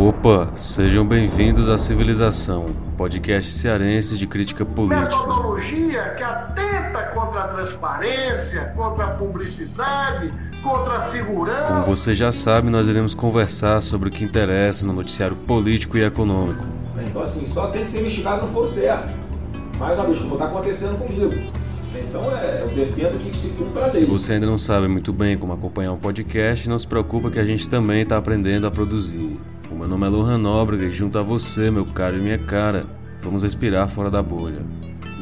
Opa, sejam bem-vindos à Civilização, podcast cearense de crítica política. Metodologia que atenta contra a transparência, contra a publicidade, contra a segurança. Como você já sabe, nós iremos conversar sobre o que interessa no noticiário político e econômico. Então, assim, só tem que ser investigado não for certo. Mas, ó, bicho, como tá acontecendo comigo. Então, é, eu defendo que se cumpra a. Se você ainda não sabe muito bem como acompanhar um podcast, não se preocupa que a gente também está aprendendo a produzir. O meu nome é Lohan Nóbrega e junto a você, meu caro e minha cara, vamos respirar fora da bolha.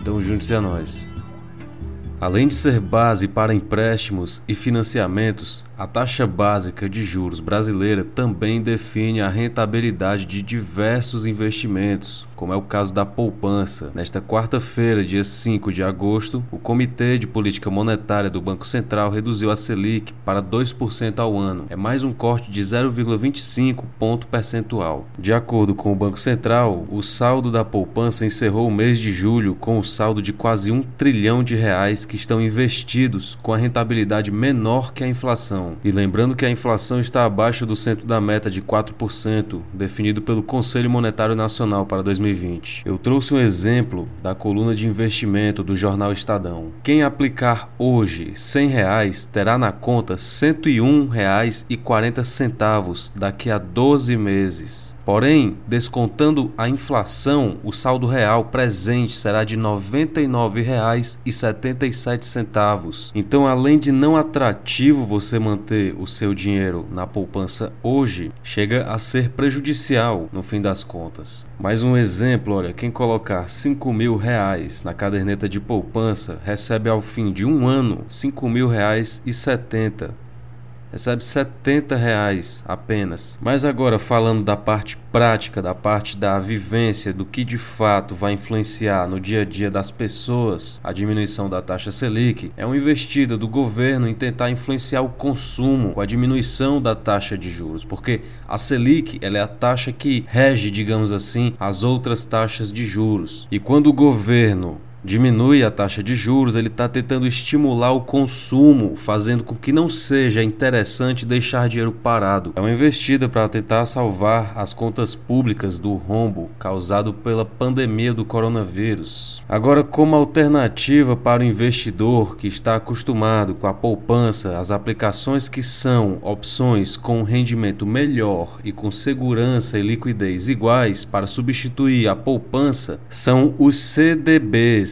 Então junte-se a nós. Além de ser base para empréstimos e financiamentos, a taxa básica de juros brasileira também define a rentabilidade de diversos investimentos, como é o caso da poupança. Nesta quarta-feira, dia 5 de agosto, o Comitê de Política Monetária do Banco Central reduziu a Selic para 2% ao ano. É mais um corte de 0,25 ponto percentual. De acordo com o Banco Central, o saldo da poupança encerrou o mês de julho com o saldo de quase um trilhão de reais que estão investidos com a rentabilidade menor que a inflação. E lembrando que a inflação está abaixo do centro da meta de 4%, definido pelo Conselho Monetário Nacional para 2020. Eu trouxe um exemplo da coluna de investimento do jornal Estadão. Quem aplicar hoje 100 reais terá na conta R$ 101,40 daqui a 12 meses. Porém, descontando a inflação, o saldo real presente será de R$ 99,77. Então, além de não atrativo você manter o seu dinheiro na poupança hoje, chega a ser prejudicial no fim das contas. Mais um exemplo, olha, quem colocar 5 mil reais na caderneta de poupança recebe ao fim de um ano 5 mil reais e 70 recebe 70 reais apenas. Mas agora falando da parte prática, da parte da vivência, do que de fato vai influenciar no dia a dia das pessoas, a diminuição da taxa Selic é uma investida do governo em tentar influenciar o consumo com a diminuição da taxa de juros, porque a Selic ela é a taxa que rege, digamos assim, as outras taxas de juros. E quando o governo diminui a taxa de juros, ele está tentando estimular o consumo, fazendo com que não seja interessante deixar dinheiro parado. É uma investida para tentar salvar as contas públicas do rombo causado pela pandemia do coronavírus. Agora, como alternativa para o investidor que está acostumado com a poupança, as aplicações que são opções com rendimento melhor e com segurança e liquidez iguais para substituir a poupança são os CDBs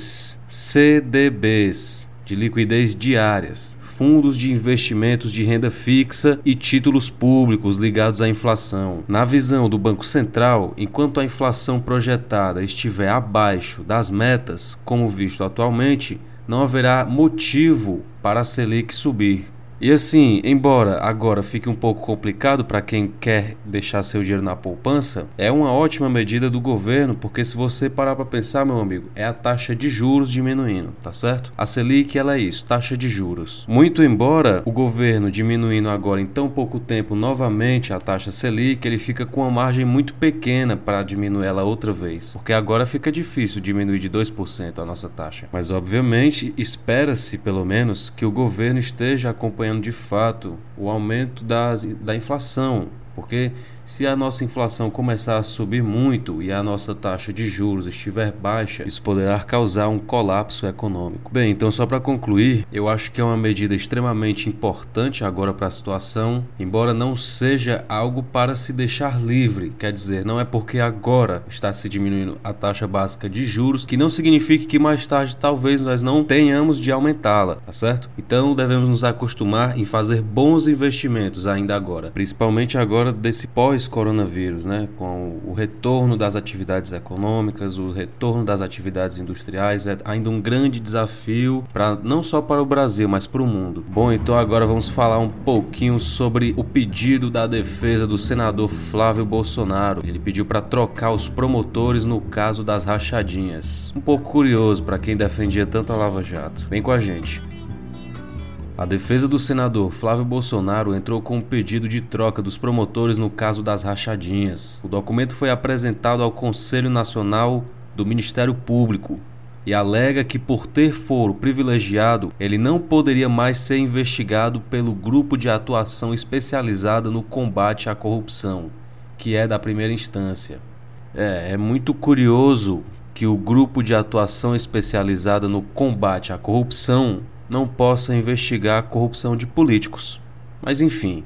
CDBs de liquidez diárias, fundos de investimentos de renda fixa e títulos públicos ligados à inflação. Na visão do Banco Central, enquanto a inflação projetada estiver abaixo das metas, como visto atualmente, não haverá motivo para a Selic subir. E assim, embora agora fique um pouco complicado para quem quer deixar seu dinheiro na poupança, é uma ótima medida do governo, porque se você parar para pensar, meu amigo, é a taxa de juros diminuindo, tá certo? A Selic ela é isso, taxa de juros. Muito embora o governo diminuindo agora em tão pouco tempo novamente a taxa Selic, ele fica com uma margem muito pequena para diminuir ela outra vez, porque agora fica difícil diminuir de 2% a nossa taxa. Mas obviamente espera-se pelo menos que o governo esteja acompanhando acompanhando de fato o aumento das, da inflação, porque se a nossa inflação começar a subir muito e a nossa taxa de juros estiver baixa, isso poderá causar um colapso econômico. Bem, então só para concluir, eu acho que é uma medida extremamente importante agora para a situação, embora não seja algo para se deixar livre, quer dizer, não é porque agora está se diminuindo a taxa básica de juros que não significa que mais tarde talvez nós não tenhamos de aumentá-la, tá certo? Então devemos nos acostumar em fazer bons investimentos ainda agora, principalmente agora desse pós pós-coronavírus, né, com o retorno das atividades econômicas, o retorno das atividades industriais, é ainda um grande desafio para não só para o Brasil, mas para o mundo. Bom, então agora vamos falar um pouquinho sobre o pedido da defesa do senador Flávio Bolsonaro. Ele pediu para trocar os promotores no caso das rachadinhas. Um pouco curioso para quem defendia tanto a Lava Jato. Vem com a gente. A defesa do senador Flávio Bolsonaro entrou com um pedido de troca dos promotores no caso das rachadinhas. O documento foi apresentado ao Conselho Nacional do Ministério Público e alega que, por ter foro privilegiado, ele não poderia mais ser investigado pelo Grupo de Atuação Especializada no Combate à Corrupção que é da primeira instância. É, é muito curioso que o grupo de atuação especializada no combate à corrupção não possa investigar a corrupção de políticos. Mas enfim,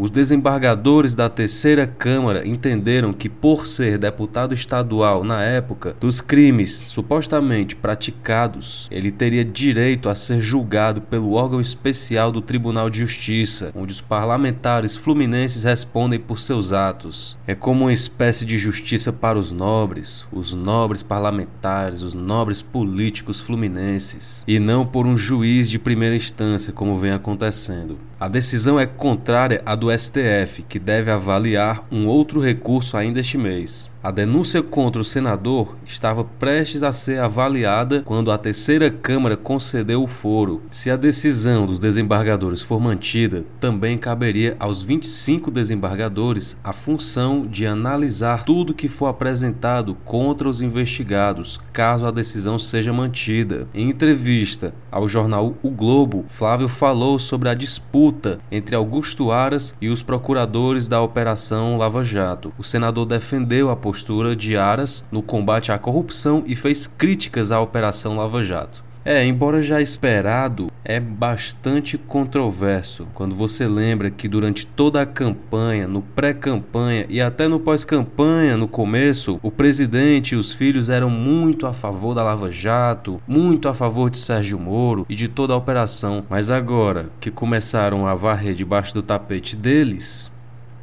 os desembargadores da terceira Câmara entenderam que, por ser deputado estadual na época dos crimes supostamente praticados, ele teria direito a ser julgado pelo órgão especial do Tribunal de Justiça, onde os parlamentares fluminenses respondem por seus atos. É como uma espécie de justiça para os nobres, os nobres parlamentares, os nobres políticos fluminenses, e não por um juiz de primeira instância, como vem acontecendo. A decisão é contrária à do STF, que deve avaliar um outro recurso ainda este mês. A denúncia contra o senador estava prestes a ser avaliada quando a terceira Câmara concedeu o foro. Se a decisão dos desembargadores for mantida, também caberia aos 25 desembargadores a função de analisar tudo que for apresentado contra os investigados, caso a decisão seja mantida. Em entrevista ao jornal O Globo, Flávio falou sobre a disputa entre Augusto Aras e os procuradores da Operação Lava Jato. O senador defendeu a postura de Aras no combate à corrupção e fez críticas à Operação Lava Jato. É, embora já esperado, é bastante controverso quando você lembra que durante toda a campanha, no pré-campanha e até no pós-campanha, no começo, o presidente e os filhos eram muito a favor da Lava Jato, muito a favor de Sérgio Moro e de toda a operação. Mas agora que começaram a varrer debaixo do tapete deles,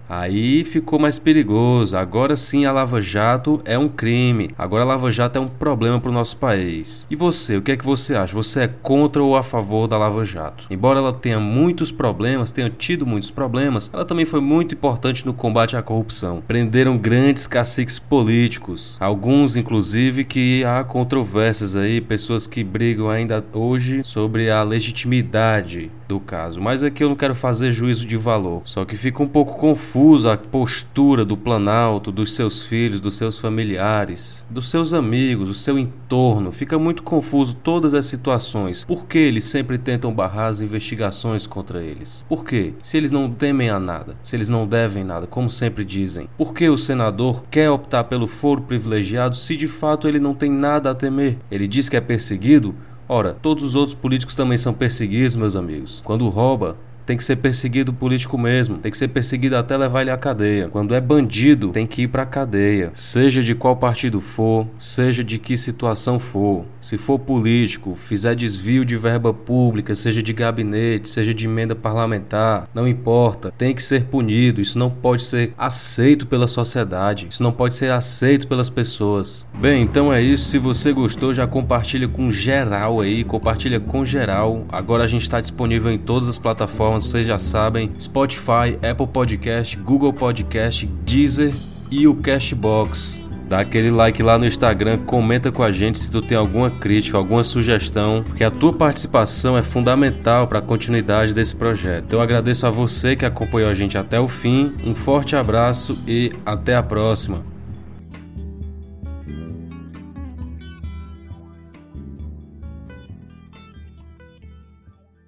Aí ficou mais perigoso. Agora sim a Lava Jato é um crime. Agora a Lava Jato é um problema para o nosso país. E você, o que é que você acha? Você é contra ou a favor da Lava Jato? Embora ela tenha muitos problemas, tenha tido muitos problemas, ela também foi muito importante no combate à corrupção. Prenderam grandes caciques políticos, alguns inclusive que há controvérsias aí, pessoas que brigam ainda hoje sobre a legitimidade do caso. Mas aqui eu não quero fazer juízo de valor, só que fica um pouco confuso a postura do Planalto, dos seus filhos, dos seus familiares, dos seus amigos, do seu entorno. Fica muito confuso todas as situações. Por que eles sempre tentam barrar as investigações contra eles? Por quê? Se eles não temem a nada, se eles não devem nada, como sempre dizem. Por que o senador quer optar pelo foro privilegiado se de fato ele não tem nada a temer? Ele diz que é perseguido? Ora, todos os outros políticos também são perseguidos, meus amigos. Quando rouba, tem que ser perseguido político mesmo, tem que ser perseguido até levar ele à cadeia. Quando é bandido, tem que ir pra cadeia, seja de qual partido for, seja de que situação for. Se for político, fizer desvio de verba pública, seja de gabinete, seja de emenda parlamentar, não importa, tem que ser punido. Isso não pode ser aceito pela sociedade, isso não pode ser aceito pelas pessoas. Bem, então é isso. Se você gostou, já compartilha com geral aí, compartilha com geral. Agora a gente está disponível em todas as plataformas plataformas, vocês já sabem: Spotify, Apple Podcast, Google Podcast, Deezer e o Cashbox. Dá aquele like lá no Instagram, comenta com a gente se tu tem alguma crítica, alguma sugestão, porque a tua participação é fundamental para a continuidade desse projeto. Eu agradeço a você que acompanhou a gente até o fim. Um forte abraço e até a próxima.